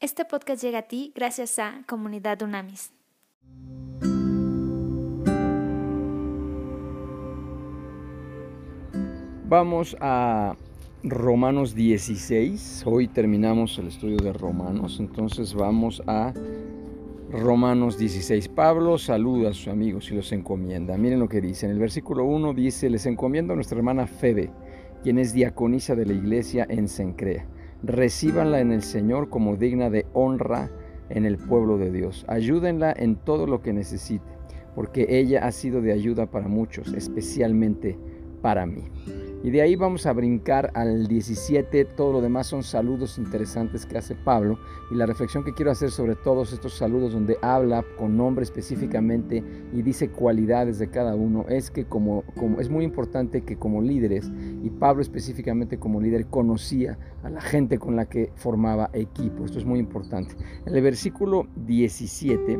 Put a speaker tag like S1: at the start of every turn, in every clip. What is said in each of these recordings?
S1: Este podcast llega a ti gracias a Comunidad Unamis.
S2: Vamos a Romanos 16. Hoy terminamos el estudio de Romanos, entonces vamos a Romanos 16. Pablo saluda a sus amigos y los encomienda. Miren lo que dice. En el versículo 1 dice, les encomiendo a nuestra hermana Febe, quien es diaconisa de la iglesia en Sencrea recíbanla en el Señor como digna de honra en el pueblo de Dios. Ayúdenla en todo lo que necesite, porque ella ha sido de ayuda para muchos, especialmente para mí. Y de ahí vamos a brincar al 17, todo lo demás son saludos interesantes que hace Pablo y la reflexión que quiero hacer sobre todos estos saludos donde habla con nombre específicamente y dice cualidades de cada uno es que como, como es muy importante que como líderes y Pablo específicamente como líder conocía a la gente con la que formaba equipo. Esto es muy importante. En el versículo 17,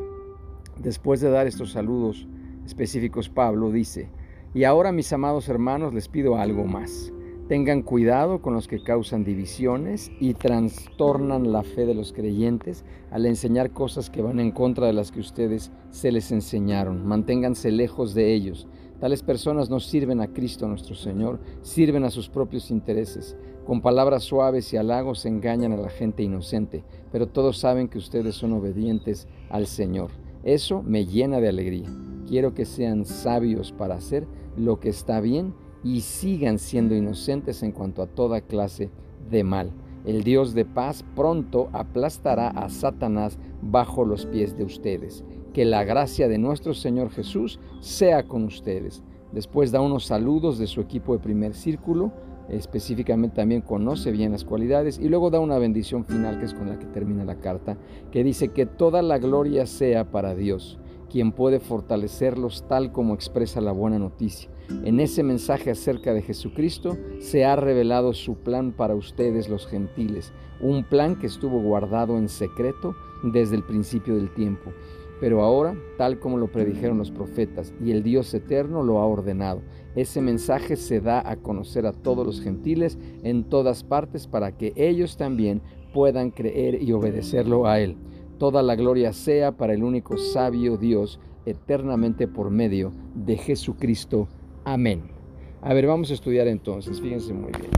S2: después de dar estos saludos específicos, Pablo dice, y ahora, mis amados hermanos, les pido algo más. Tengan cuidado con los que causan divisiones y trastornan la fe de los creyentes al enseñar cosas que van en contra de las que ustedes se les enseñaron. Manténganse lejos de ellos. Tales personas no sirven a Cristo nuestro Señor, sirven a sus propios intereses. Con palabras suaves y halagos engañan a la gente inocente, pero todos saben que ustedes son obedientes al Señor. Eso me llena de alegría. Quiero que sean sabios para hacer lo que está bien y sigan siendo inocentes en cuanto a toda clase de mal. El Dios de paz pronto aplastará a Satanás bajo los pies de ustedes. Que la gracia de nuestro Señor Jesús sea con ustedes. Después da unos saludos de su equipo de primer círculo, específicamente también conoce bien las cualidades y luego da una bendición final que es con la que termina la carta, que dice que toda la gloria sea para Dios quien puede fortalecerlos tal como expresa la buena noticia. En ese mensaje acerca de Jesucristo se ha revelado su plan para ustedes los gentiles, un plan que estuvo guardado en secreto desde el principio del tiempo. Pero ahora, tal como lo predijeron los profetas, y el Dios eterno lo ha ordenado, ese mensaje se da a conocer a todos los gentiles en todas partes para que ellos también puedan creer y obedecerlo a Él. Toda la gloria sea para el único sabio Dios, eternamente por medio de Jesucristo. Amén. A ver, vamos a estudiar entonces, fíjense muy bien.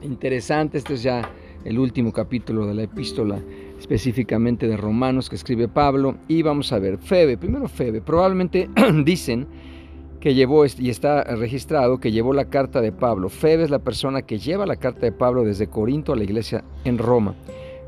S2: Interesante, este es ya el último capítulo de la epístola, específicamente de Romanos que escribe Pablo. Y vamos a ver, Febe, primero Febe, probablemente dicen que llevó, y está registrado, que llevó la carta de Pablo. Febe es la persona que lleva la carta de Pablo desde Corinto a la iglesia en Roma.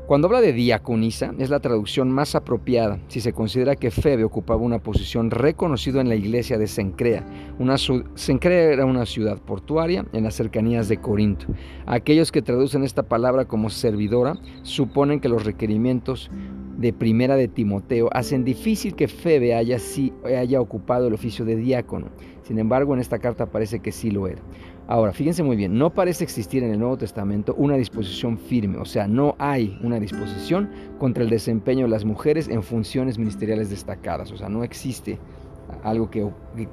S2: Cuando habla de diaconisa, es la traducción más apropiada si se considera que Febe ocupaba una posición reconocida en la iglesia de Sencrea. Una Sencrea era una ciudad portuaria en las cercanías de Corinto. Aquellos que traducen esta palabra como servidora suponen que los requerimientos de primera de Timoteo hacen difícil que Febe haya, haya ocupado el oficio de diácono. Sin embargo, en esta carta parece que sí lo era. Ahora, fíjense muy bien, no parece existir en el Nuevo Testamento una disposición firme, o sea, no hay una disposición contra el desempeño de las mujeres en funciones ministeriales destacadas, o sea, no existe algo que,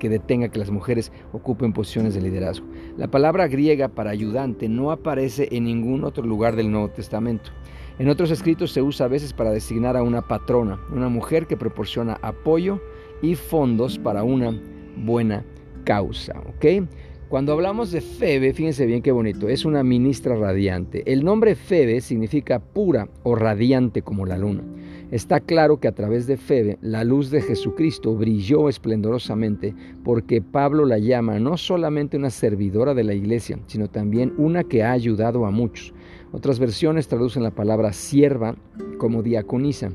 S2: detenga que las mujeres ocupen posiciones de liderazgo. La palabra griega para ayudante no aparece en ningún otro lugar del Nuevo Testamento. En otros escritos se usa a veces para designar a una patrona, una mujer que proporciona apoyo y fondos para una buena causa. ¿ok? Cuando hablamos de Febe, fíjense bien qué bonito, es una ministra radiante. El nombre Febe significa pura o radiante como la luna. Está claro que a través de Febe la luz de Jesucristo brilló esplendorosamente porque Pablo la llama no solamente una servidora de la iglesia, sino también una que ha ayudado a muchos. Otras versiones traducen la palabra sierva como diaconisa.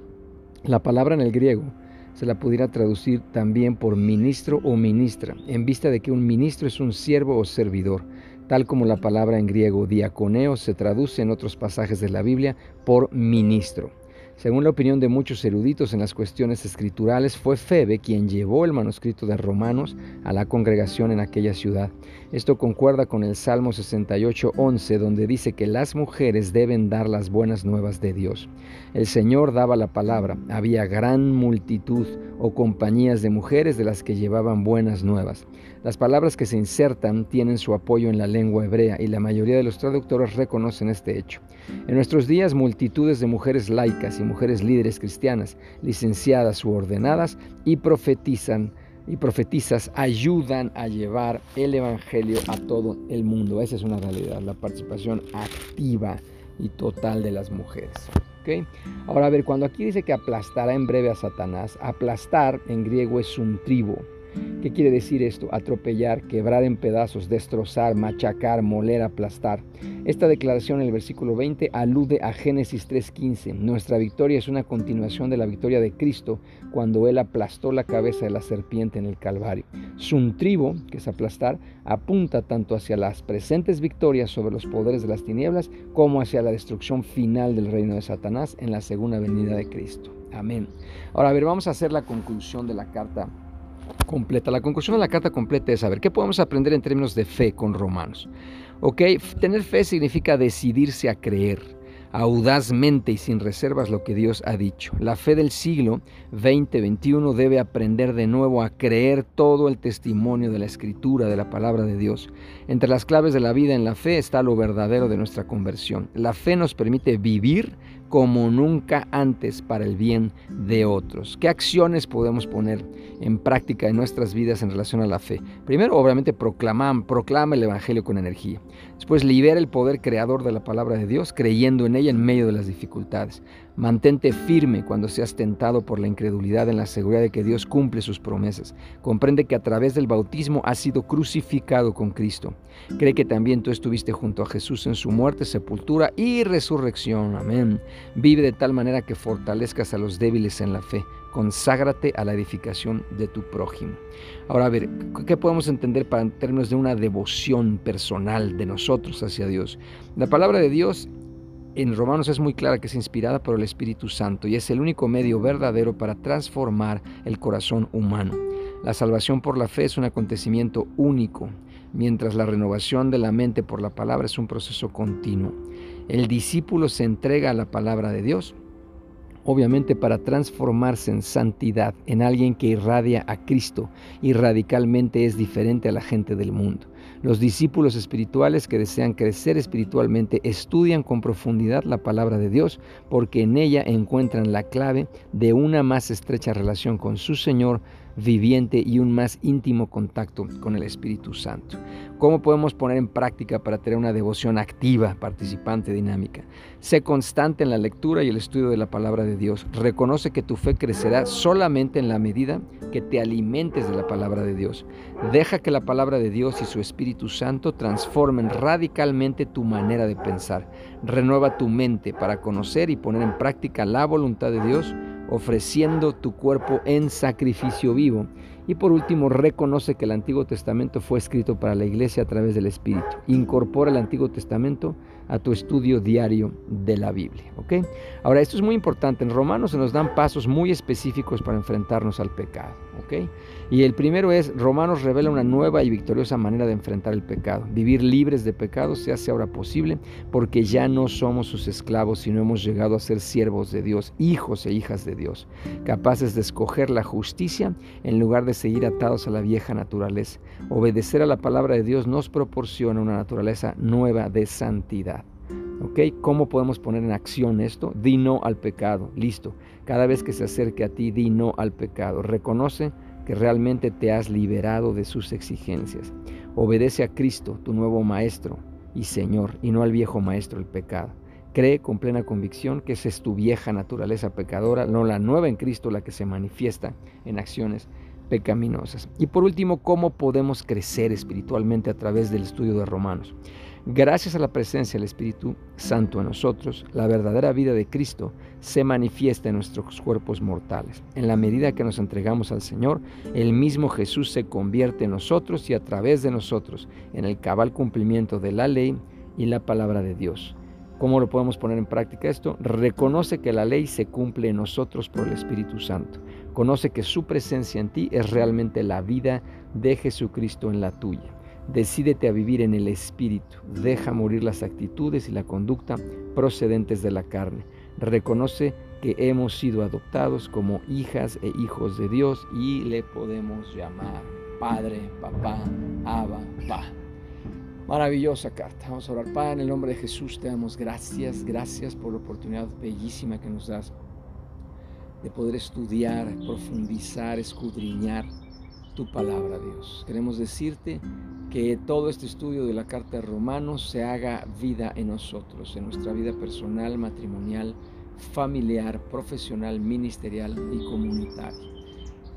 S2: La palabra en el griego se la pudiera traducir también por ministro o ministra, en vista de que un ministro es un siervo o servidor, tal como la palabra en griego diaconeo se traduce en otros pasajes de la Biblia por ministro. Según la opinión de muchos eruditos en las cuestiones escriturales, fue Febe quien llevó el manuscrito de Romanos a la congregación en aquella ciudad. Esto concuerda con el Salmo 68.11, donde dice que las mujeres deben dar las buenas nuevas de Dios. El Señor daba la palabra, había gran multitud o compañías de mujeres de las que llevaban buenas nuevas. Las palabras que se insertan tienen su apoyo en la lengua hebrea y la mayoría de los traductores reconocen este hecho. En nuestros días, multitudes de mujeres laicas y mujeres líderes cristianas, licenciadas u ordenadas, y profetizan y profetizas ayudan a llevar el Evangelio a todo el mundo. Esa es una realidad, la participación activa y total de las mujeres. ¿Okay? Ahora, a ver, cuando aquí dice que aplastará en breve a Satanás, aplastar en griego es un tribo. ¿Qué quiere decir esto? Atropellar, quebrar en pedazos, destrozar, machacar, moler, aplastar. Esta declaración en el versículo 20 alude a Génesis 3.15. Nuestra victoria es una continuación de la victoria de Cristo cuando Él aplastó la cabeza de la serpiente en el Calvario. tribo, que es aplastar, apunta tanto hacia las presentes victorias sobre los poderes de las tinieblas como hacia la destrucción final del reino de Satanás en la segunda venida de Cristo. Amén. Ahora, a ver, vamos a hacer la conclusión de la carta completa. La conclusión de la carta completa es saber qué podemos aprender en términos de fe con Romanos. Ok, tener fe significa decidirse a creer audazmente y sin reservas lo que Dios ha dicho. La fe del siglo 2021 debe aprender de nuevo a creer todo el testimonio de la escritura, de la palabra de Dios. Entre las claves de la vida en la fe está lo verdadero de nuestra conversión. La fe nos permite vivir como nunca antes para el bien de otros. ¿Qué acciones podemos poner en práctica en nuestras vidas en relación a la fe? Primero, obviamente, proclama, el Evangelio con energía. Después, libera el poder creador de la palabra de Dios creyendo en ella en medio de las dificultades. Mantente firme cuando seas tentado por la incredulidad en la seguridad de que Dios cumple sus promesas. Comprende que a través del bautismo has sido crucificado con Cristo. Cree que también tú estuviste junto a Jesús en su muerte, sepultura y resurrección. Amén. Vive de tal manera que fortalezcas a los débiles en la fe. Conságrate a la edificación de tu prójimo. Ahora, a ver, ¿qué podemos entender para en términos de una devoción personal de nosotros hacia Dios? La palabra de Dios en Romanos es muy clara que es inspirada por el Espíritu Santo y es el único medio verdadero para transformar el corazón humano. La salvación por la fe es un acontecimiento único, mientras la renovación de la mente por la palabra es un proceso continuo. El discípulo se entrega a la palabra de Dios, obviamente para transformarse en santidad, en alguien que irradia a Cristo y radicalmente es diferente a la gente del mundo. Los discípulos espirituales que desean crecer espiritualmente estudian con profundidad la palabra de Dios porque en ella encuentran la clave de una más estrecha relación con su Señor viviente y un más íntimo contacto con el Espíritu Santo. ¿Cómo podemos poner en práctica para tener una devoción activa, participante, dinámica? Sé constante en la lectura y el estudio de la palabra de Dios. Reconoce que tu fe crecerá solamente en la medida que te alimentes de la palabra de Dios. Deja que la palabra de Dios y su Espíritu Santo transformen radicalmente tu manera de pensar. Renueva tu mente para conocer y poner en práctica la voluntad de Dios ofreciendo tu cuerpo en sacrificio vivo. Y por último, reconoce que el Antiguo Testamento fue escrito para la iglesia a través del Espíritu. Incorpora el Antiguo Testamento a tu estudio diario de la Biblia. Ahora, esto es muy importante. En Romanos se nos dan pasos muy específicos para enfrentarnos al pecado. Y el primero es, Romanos revela una nueva y victoriosa manera de enfrentar el pecado. Vivir libres de pecado se hace ahora posible porque ya no somos sus esclavos, sino hemos llegado a ser siervos de Dios, hijos e hijas de Dios, capaces de escoger la justicia en lugar de seguir atados a la vieja naturaleza. Obedecer a la palabra de Dios nos proporciona una naturaleza nueva de santidad. ¿Ok? ¿Cómo podemos poner en acción esto? Di no al pecado. Listo. Cada vez que se acerque a ti, di no al pecado. Reconoce que realmente te has liberado de sus exigencias. Obedece a Cristo, tu nuevo Maestro y Señor, y no al viejo Maestro, el pecado. Cree con plena convicción que esa es tu vieja naturaleza pecadora, no la nueva en Cristo la que se manifiesta en acciones pecaminosas. Y por último, ¿cómo podemos crecer espiritualmente a través del estudio de Romanos? Gracias a la presencia del Espíritu Santo en nosotros, la verdadera vida de Cristo se manifiesta en nuestros cuerpos mortales. En la medida que nos entregamos al Señor, el mismo Jesús se convierte en nosotros y a través de nosotros en el cabal cumplimiento de la ley y la palabra de Dios. ¿Cómo lo podemos poner en práctica esto? Reconoce que la ley se cumple en nosotros por el Espíritu Santo. Conoce que su presencia en ti es realmente la vida de Jesucristo en la tuya. Decídete a vivir en el Espíritu. Deja morir las actitudes y la conducta procedentes de la carne. Reconoce que hemos sido adoptados como hijas e hijos de Dios y le podemos llamar Padre, Papá, Abba, Pa. Maravillosa carta. Vamos a orar. Padre, en el nombre de Jesús te damos gracias, gracias por la oportunidad bellísima que nos das de poder estudiar, profundizar, escudriñar tu palabra, Dios. Queremos decirte que todo este estudio de la carta de Romanos se haga vida en nosotros, en nuestra vida personal, matrimonial, familiar, profesional, ministerial y comunitaria.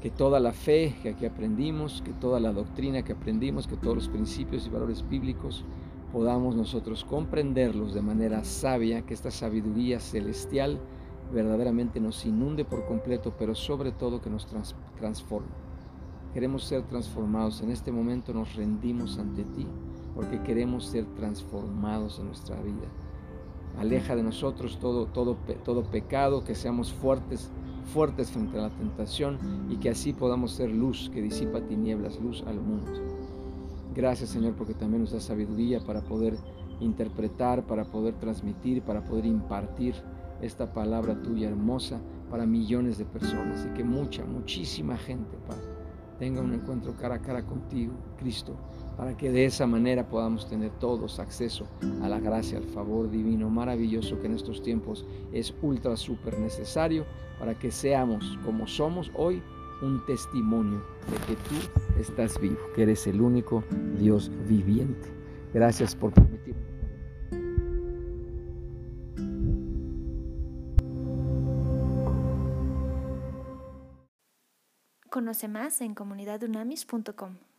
S2: Que toda la fe que aquí aprendimos, que toda la doctrina que aprendimos, que todos los principios y valores bíblicos podamos nosotros comprenderlos de manera sabia, que esta sabiduría celestial verdaderamente nos inunde por completo, pero sobre todo que nos transforme. Queremos ser transformados. En este momento nos rendimos ante ti porque queremos ser transformados en nuestra vida. Aleja de nosotros todo, todo, todo pecado, que seamos fuertes, fuertes frente a la tentación y que así podamos ser luz que disipa tinieblas, luz al mundo. Gracias Señor porque también nos da sabiduría para poder interpretar, para poder transmitir, para poder impartir esta palabra tuya hermosa para millones de personas y que mucha, muchísima gente, Padre, tenga un encuentro cara a cara contigo, Cristo, para que de esa manera podamos tener todos acceso a la gracia, al favor divino maravilloso que en estos tiempos es ultra, súper necesario para que seamos como somos hoy un testimonio de que tú estás vivo, que eres el único Dios viviente. Gracias por permitirme.
S1: Más en comunidadunamis.com.